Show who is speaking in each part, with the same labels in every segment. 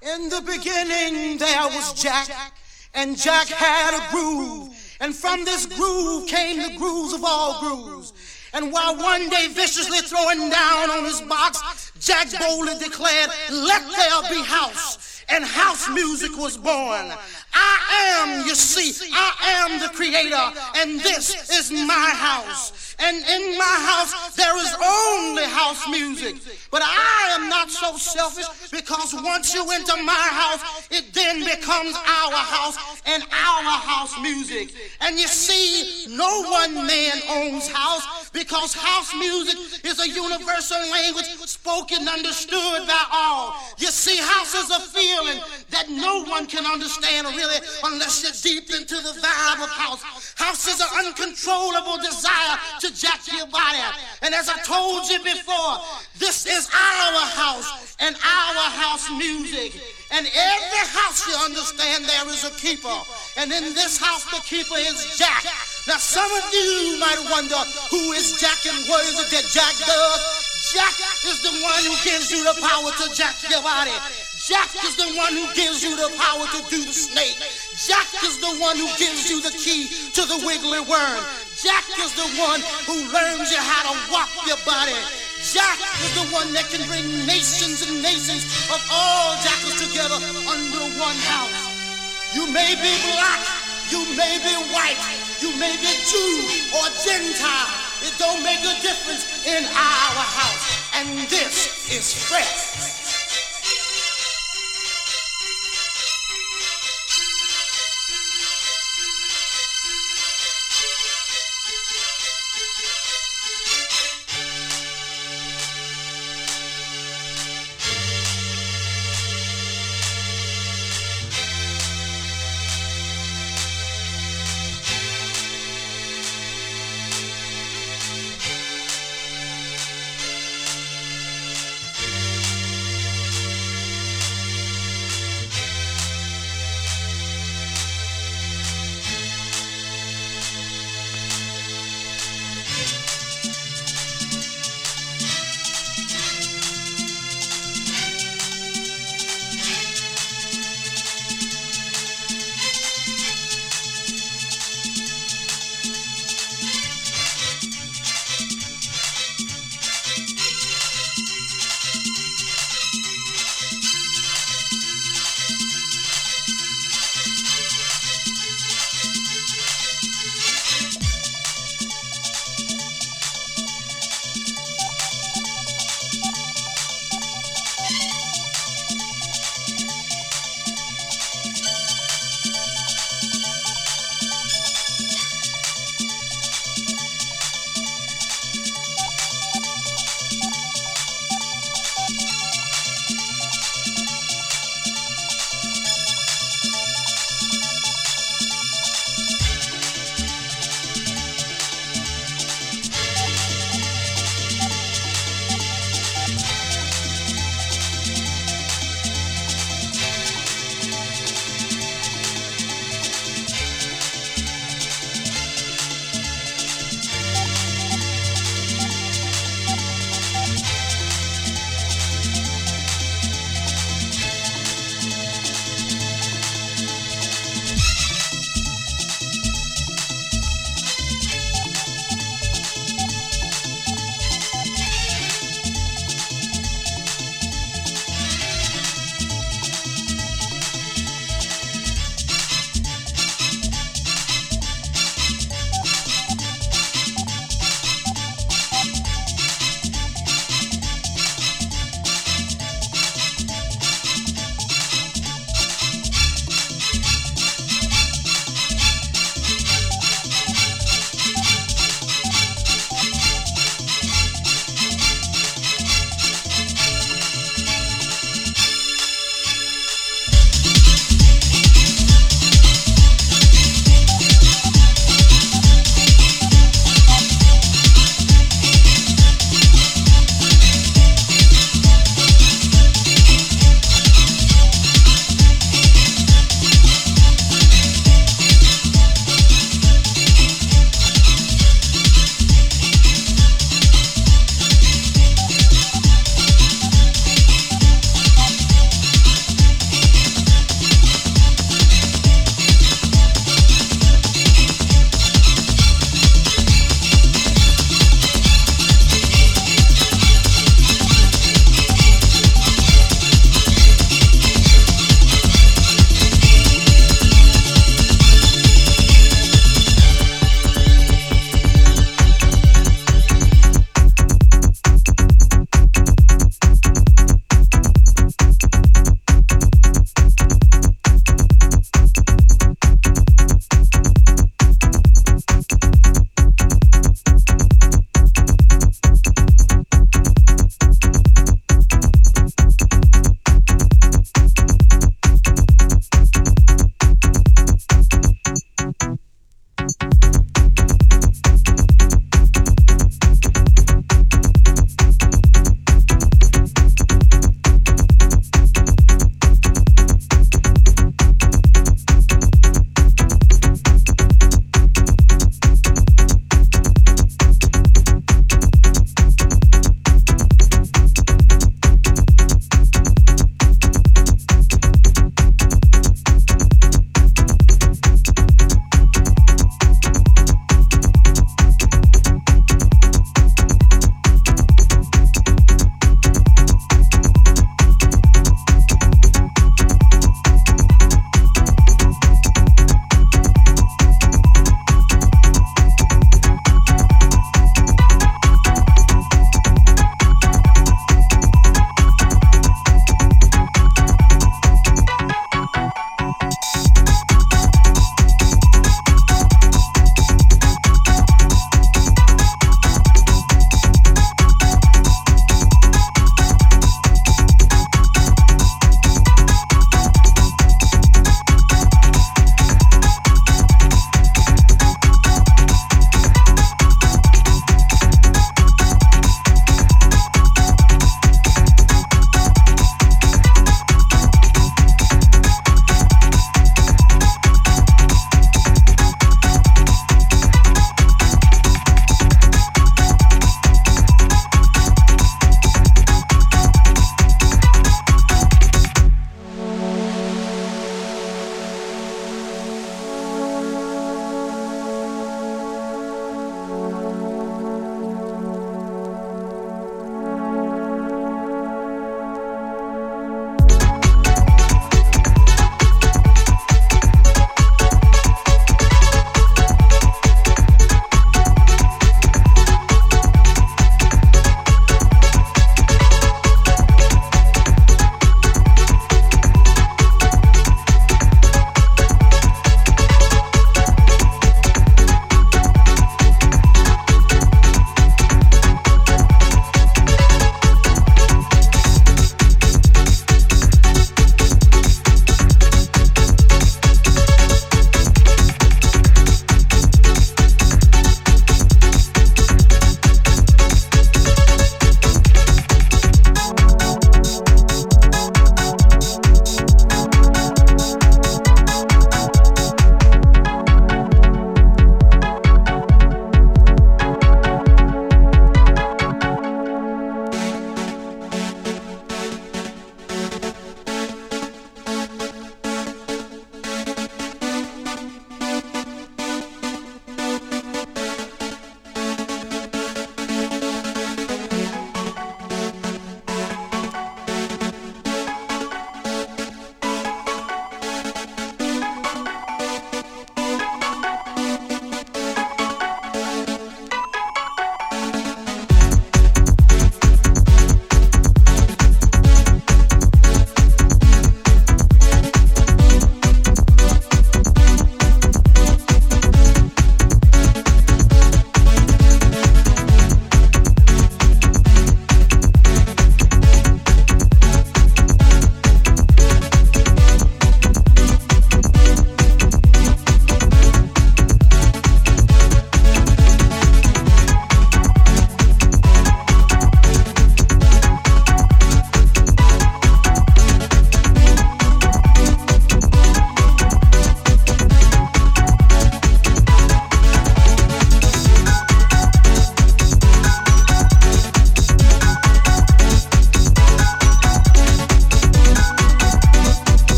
Speaker 1: In the beginning there was Jack, and Jack had a groove. And from this groove came the grooves of all grooves. And while one day viciously throwing down on his box, Jack boldly declared, Let there be house. And house music was born. I am, you see, I am the creator, and this is my house. And in my house, there is only house music. But I am not so selfish because once you enter my house, it then becomes our house and our house music. And you see, no one man owns house because house music is a universal language spoken, understood by all. You see, house is a feeling that no one can understand really unless you're deep into the vibe of house. House is an uncontrollable desire to jack your body. And as I told you before, this is our house and our house music. And every house, you understand, there is a keeper. And in this house, the keeper is Jack. Now, some of you might wonder who is Jack and what is it that Jack does? Jack is the one who gives you the power to jack your body. Jack is the one who gives you the power to do the snake. Jack is the one who gives you the key to the wiggly worm. Jack is the one who learns you how to walk your body. Jack is the one that can bring nations and nations of all jackals together under one house. You may be black, you may be white, you may be Jew or Gentile. It don't make a difference in our house. And this is fresh.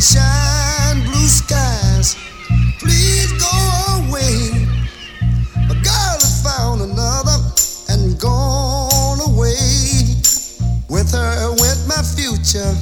Speaker 2: sunshine, blue skies. Please go away. A girl has found another and gone away. With her went my future.